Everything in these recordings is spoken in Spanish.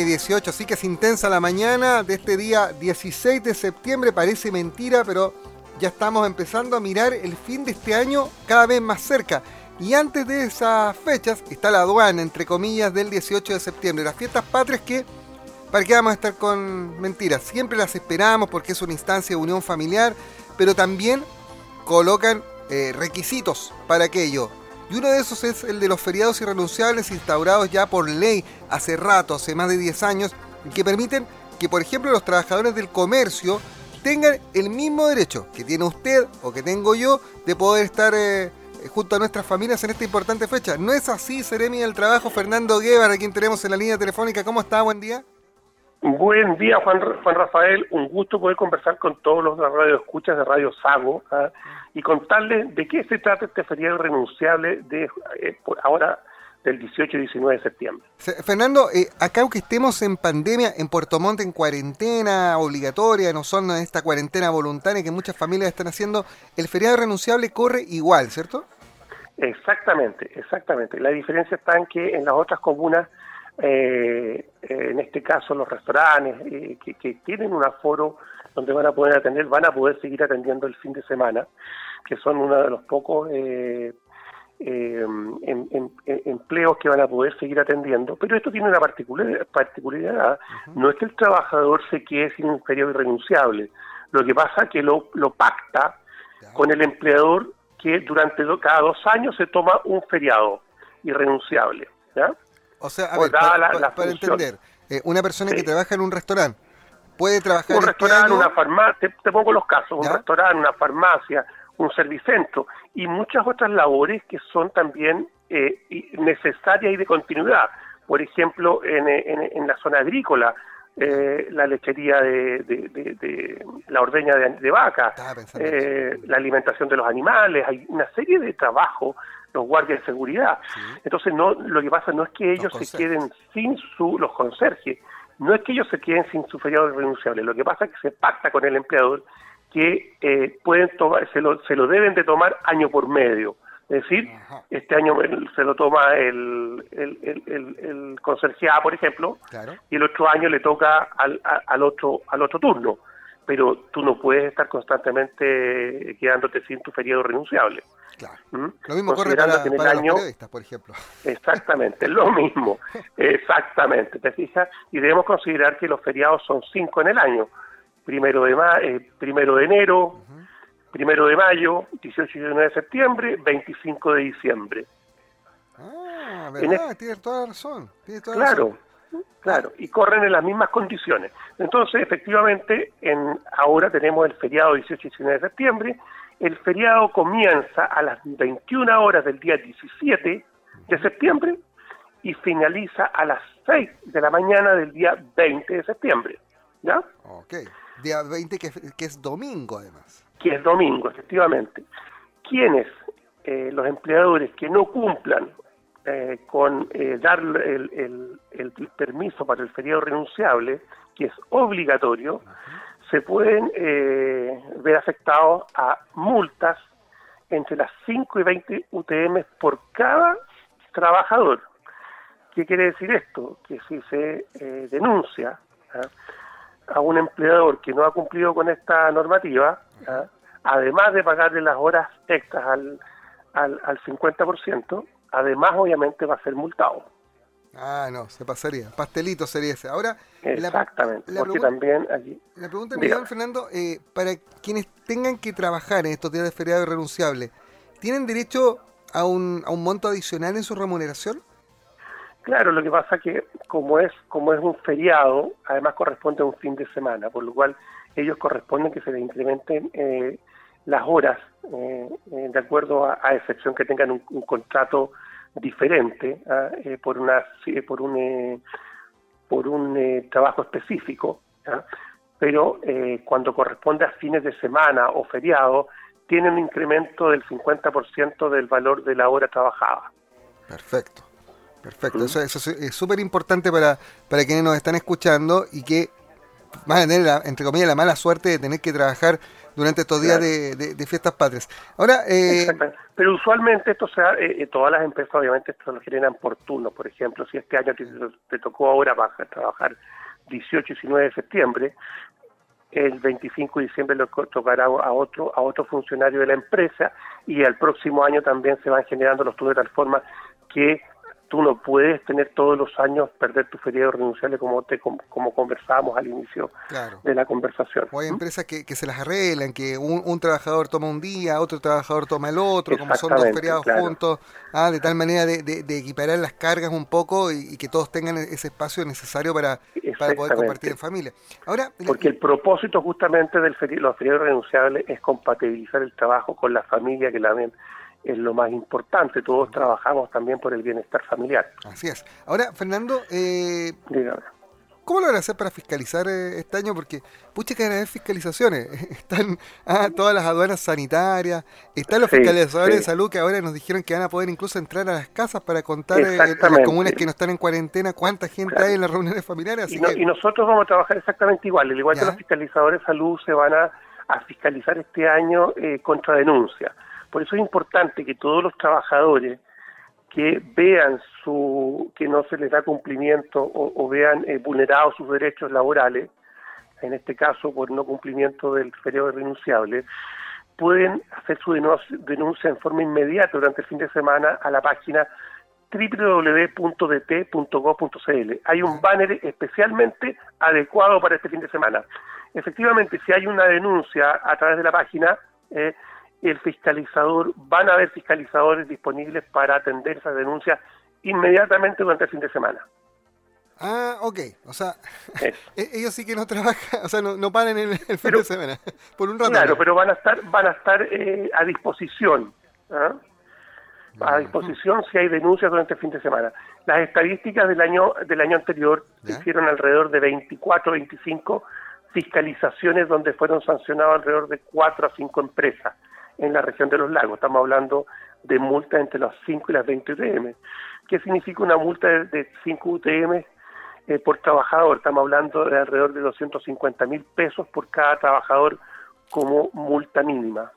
9 y 18, así que es intensa la mañana de este día 16 de septiembre. Parece mentira, pero ya estamos empezando a mirar el fin de este año cada vez más cerca. Y antes de esas fechas está la aduana, entre comillas, del 18 de septiembre. Las fiestas patrias que, ¿para qué vamos a estar con mentiras? Siempre las esperamos porque es una instancia de unión familiar, pero también colocan eh, requisitos para aquello. Y uno de esos es el de los feriados irrenunciables instaurados ya por ley hace rato, hace más de 10 años, que permiten que, por ejemplo, los trabajadores del comercio tengan el mismo derecho que tiene usted o que tengo yo de poder estar eh, junto a nuestras familias en esta importante fecha. ¿No es así, Seremi del Trabajo? Fernando Guevara, quien tenemos en la línea telefónica. ¿Cómo está? Buen día. Buen día, Juan, Juan Rafael. Un gusto poder conversar con todos los radioescuchas de Radio Sago ¿ah? y contarles de qué se trata este feriado irrenunciable de eh, ahora del 18 y 19 de septiembre. Fernando, eh, acá aunque estemos en pandemia, en Puerto Montt en cuarentena obligatoria, no son esta cuarentena voluntaria que muchas familias están haciendo, el feriado renunciable corre igual, ¿cierto? Exactamente, exactamente. La diferencia está en que en las otras comunas, eh, en este caso los restaurantes, eh, que, que, tienen un aforo donde van a poder atender, van a poder seguir atendiendo el fin de semana, que son uno de los pocos eh, eh, en, empleos que van a poder seguir atendiendo. Pero esto tiene una particular, particularidad, no es que el trabajador se quede sin un periodo irrenunciable, lo que pasa es que lo, lo pacta con el empleador que durante cada dos años se toma un feriado irrenunciable. ¿ya? O sea, a ver, para, entender, eh, una persona que trabaja en un restaurante puede trabajar un este restaurante, una farmacia, te, pongo los casos, un restaurante, una farmacia, un servicentro y muchas otras labores que son también eh, necesarias y de continuidad. Por ejemplo, en, en, la zona agrícola, eh, la lechería de, la ordeña de, vaca, eh, la alimentación de los animales, hay una serie de trabajos, los guardias de seguridad. Entonces, no lo que pasa no es que ellos se queden sin su, los conserjes, no es que ellos se queden sin su feriado irrenunciable, lo que pasa es que se pacta con el empleador que eh, pueden tomar, se lo, se lo deben de tomar año por medio. Es decir, este año se lo toma el, el, el, el, conserje A, por ejemplo, y el otro año le toca al, al, otro, al otro turno. Pero tú no puedes estar constantemente quedándote sin tu periodo renunciable. Claro. ¿Mm? Lo mismo corre para, en el año, por ejemplo. Exactamente, lo mismo. Exactamente, ¿te fijas? Y debemos considerar que los feriados son cinco en el año primero de, ma eh, primero de enero, primero de mayo, 18 y 19 de septiembre, 25 de diciembre. Ah, verdad, tienes toda la razón. claro, claro, y corren en las mismas condiciones. Entonces, efectivamente, en ahora tenemos el feriado 18 y 19 de septiembre. El feriado comienza a las 21 horas del día 17 de septiembre y finaliza a las 6 de la mañana del día 20 de septiembre. ¿Ya? Ok. Día 20, que, que es domingo además. Que es domingo, efectivamente. ¿Quiénes? Eh, los empleadores que no cumplan eh, con eh, dar el, el, permiso para el feriado renunciable, que es obligatorio, se pueden ver afectados a multas entre las 5 y 20 UTM por cada trabajador. ¿Qué quiere decir esto? Que si se denuncia ¿ah? a un empleador que no ha cumplido con esta normativa, además de pagarle las horas extras al, al, al 50%, además obviamente va a ser multado. Ah, no, se pasaría. Pastelito sería ese. Ahora, Exactamente, porque también allí... La pregunta, Miguel Fernando, eh, para quienes tengan que trabajar en estos días de feriado irrenunciable, ¿tienen derecho a un, a un monto adicional en su remuneración? Claro, lo que pasa que como es como es un feriado, además corresponde a un fin de semana, por lo cual ellos corresponden que se les incrementen eh, las horas eh, eh, de acuerdo a, excepción que tengan un, contrato diferente ¿ah? por una por un por un trabajo específico, pero cuando corresponde a fines de semana o feriado tienen un incremento del 50% del valor de la hora trabajada. Perfecto. Perfecto, eso, es súper importante para, para quienes nos están escuchando y que van a tener, entre comillas, la mala suerte de tener que trabajar durante estos días de, fiestas patrias. Ahora, eh... pero usualmente esto sea, eh, todas las empresas obviamente esto lo generan por turno. Por ejemplo, si este año te, tocó ahora bajar, trabajar 18 y 19 de septiembre, el 25 de diciembre lo tocará a otro a otro funcionario de la empresa y al próximo año también se van generando los turnos de tal forma que tú no puedes tener todos los años perder tu feriado renunciable como te como, conversábamos al inicio de la conversación. O hay empresas que, se las arreglan, que un, trabajador toma un día, otro trabajador toma el otro, como son dos feriados juntos, ah, de tal manera de, de, equiparar las cargas un poco y, que todos tengan ese espacio necesario para, para poder compartir en familia. Ahora, Porque el propósito justamente de los feriados renunciables es compatibilizar el trabajo con la familia que la ven es lo más importante. Todos trabajamos también por el bienestar familiar. Así es. Ahora, Fernando, eh, ¿cómo lo van a hacer para fiscalizar eh, este año? Porque, pucha, que van a haber fiscalizaciones. Están ah, todas las aduanas sanitarias, están los fiscalizadores de salud que ahora nos dijeron que van a poder incluso entrar a las casas para contar eh, en las comunes que no están en cuarentena cuánta gente hay en las reuniones familiares. y, nosotros vamos a trabajar exactamente igual. Al igual que los fiscalizadores de salud se van a, fiscalizar este año contra denuncia. Por eso es importante que todos los trabajadores que vean su que no se les da cumplimiento o, vean eh, vulnerados sus derechos laborales, en este caso por no cumplimiento del periodo renunciable, pueden hacer su denuncia en forma inmediata durante el fin de semana a la página www.dt.gov.cl. Hay un banner especialmente adecuado para este fin de semana. Efectivamente, si hay una denuncia a través de la página, eh, el fiscalizador, van a haber fiscalizadores disponibles para atender esas denuncias inmediatamente durante el fin de semana. Ah, ok. O sea, e-, ellos sí que no trabajan, o sea, no, no paran el, el fin de semana, por un rato. Claro, pero van a estar, van a estar eh, a disposición. ¿ah? A disposición si hay denuncias durante el fin de semana. Las estadísticas del año del año anterior hicieron alrededor de 24, 25 fiscalizaciones donde fueron sancionados alrededor de 4 a 5 empresas en la región de los lagos. Estamos hablando de multas entre los 5 y las 20 UTM. ¿Qué significa una multa de, 5 UTM eh, por trabajador? Estamos hablando de alrededor de 250 mil pesos por cada trabajador como multa mínima.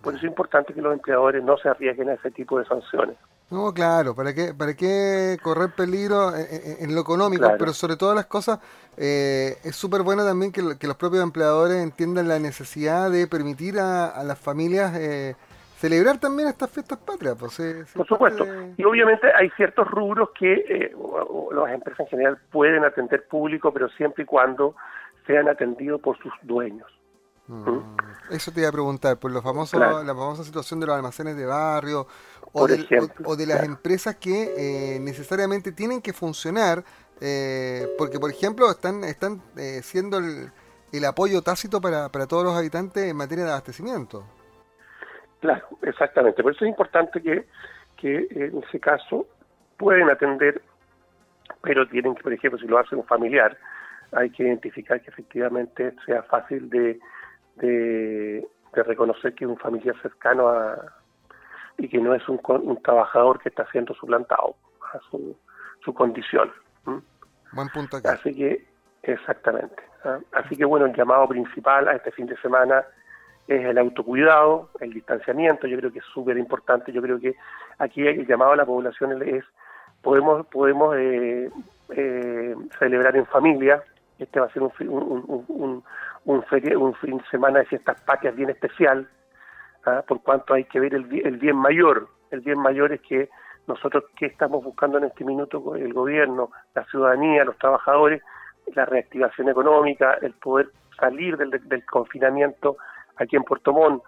Por eso es importante que los empleadores no se arriesguen a ese tipo de sanciones. No, claro, ¿para qué, para qué correr peligro en, lo económico? Pero sobre todas las cosas, eh, es súper bueno también que, los propios empleadores entiendan la necesidad de permitir a, las familias eh, celebrar también estas fiestas patrias. Pues, Por supuesto. Y obviamente hay ciertos rubros que eh, las empresas en general pueden atender público, pero siempre y cuando sean atendidos por sus dueños. Mm. ¿Mm? Eso te iba a preguntar, por lo famoso, la famosa situación de los almacenes de barrio o, de, o, de, las empresas que eh, necesariamente tienen que funcionar, eh, porque por ejemplo están, están eh, siendo el, el, apoyo tácito para, para todos los habitantes en materia de abastecimiento. Claro, exactamente. Por eso es importante que, que en ese caso pueden atender, pero tienen que, por ejemplo, si lo hacen un familiar, hay que identificar que efectivamente sea fácil de de, reconocer que es un familiar cercano a, y que no es un, un trabajador que está siendo suplantado a su, su condición. Buen punto Así que, exactamente. ¿ah? Así que bueno, el llamado principal a este fin de semana es el autocuidado, el distanciamiento, yo creo que es súper importante, yo creo que aquí el llamado a la población es, podemos, podemos eh, eh, celebrar en familia, este va a ser un, un, un, un fin de semana de fiestas patrias bien especial, ¿ah? por cuanto hay que ver el, el bien mayor. El bien mayor es que nosotros, ¿qué estamos buscando en este minuto? El gobierno, la ciudadanía, los trabajadores, la reactivación económica, el poder salir del, del confinamiento aquí en Puerto Montt,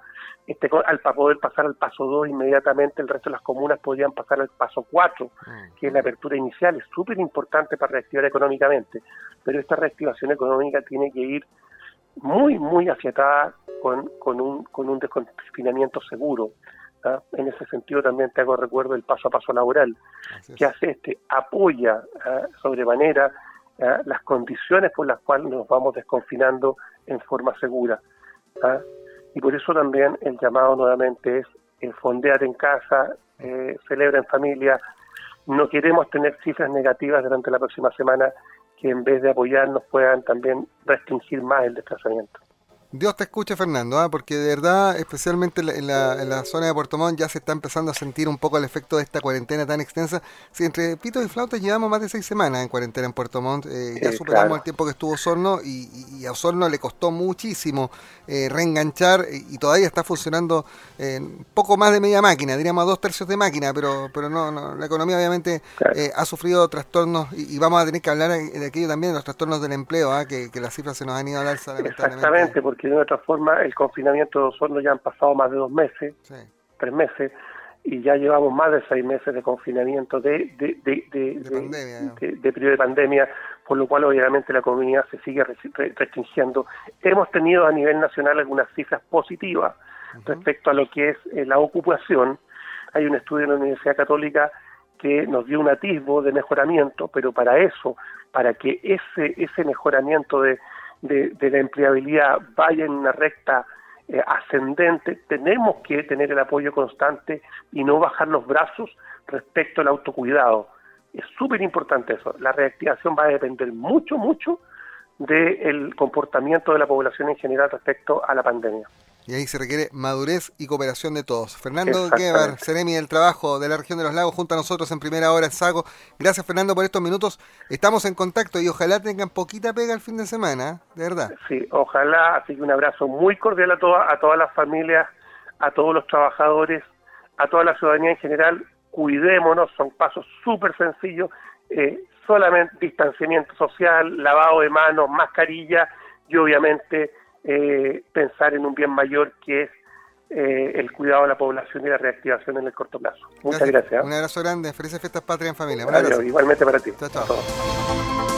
este, al, para poder pasar al paso 2 inmediatamente, el resto de las comunas podrían pasar al paso 4, mm. que es la apertura inicial, es súper importante para reactivar económicamente, pero esta reactivación económica tiene que ir muy, muy afiatada con, con, un, con un desconfinamiento seguro. ¿ah? En ese sentido también te hago recuerdo el paso a paso laboral, que hace este, apoya ¿ah? sobremanera ¿ah? las condiciones por las cuales nos vamos desconfinando en forma segura. Y por eso también el llamado nuevamente es el fondear en casa, eh, celebra en familia. No queremos tener cifras negativas durante la próxima semana que en vez de apoyarnos puedan también restringir más el desplazamiento. Dios te escuche, Fernando, ¿ah? porque de verdad, especialmente en la, zona de Puerto Montt, ya se está empezando a sentir un poco el efecto de esta cuarentena tan extensa. Si entre pitos y flautas llevamos más de seis semanas en cuarentena en Puerto Montt, eh, ya superamos el tiempo que estuvo Osorno y, a Osorno le costó muchísimo eh, reenganchar y, todavía está funcionando en poco más de media máquina, diríamos a dos tercios de máquina, pero, pero no, no la economía obviamente eh, ha sufrido trastornos y, vamos a tener que hablar de aquello también, de los trastornos del empleo, ¿ah? que, las cifras se nos han ido al alza. Exactamente, porque de otra forma el confinamiento de Osorno ya han pasado más de dos meses, tres meses, y ya llevamos más de seis meses de confinamiento de, de, de, de, periodo de pandemia, por lo cual obviamente la comunidad se sigue restringiendo. Hemos tenido a nivel nacional algunas cifras positivas respecto a lo que es eh, la ocupación. Hay un estudio en la Universidad Católica que nos dio un atisbo de mejoramiento, pero para eso, para que ese, ese mejoramiento de, de, la empleabilidad vaya en una recta eh, ascendente, tenemos que tener el apoyo constante y no bajar los brazos respecto al autocuidado. Es súper importante eso. La reactivación va a depender mucho, mucho del comportamiento de la población en general respecto a la pandemia y ahí se requiere madurez y cooperación de todos. Fernando Guevar, Ceremi del Trabajo de la región de los lagos, junto a nosotros en primera hora en Sago. Gracias Fernando por estos minutos. Estamos en contacto y ojalá tengan poquita pega el fin de semana, de verdad. Sí, ojalá. Así que un abrazo muy cordial a, toda, a todas las familias, a todos los trabajadores, a toda la ciudadanía en general. Cuidémonos, son pasos súper sencillos. Eh, solamente distanciamiento social, lavado de manos, mascarilla y obviamente eh, pensar en un bien mayor que es eh, el cuidado de la población y la reactivación en el corto plazo. Muchas gracias. Un abrazo grande, felices fiestas patrias en familia. igualmente para ti. Chao, chao.